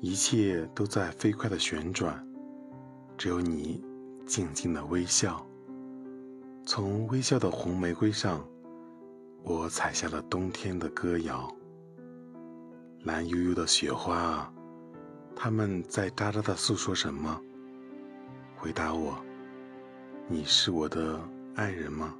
一切都在飞快的旋转，只有你静静的微笑。从微笑的红玫瑰上，我采下了冬天的歌谣。蓝悠悠的雪花啊，它们在喳喳的诉说什么？回答我，你是我的爱人吗？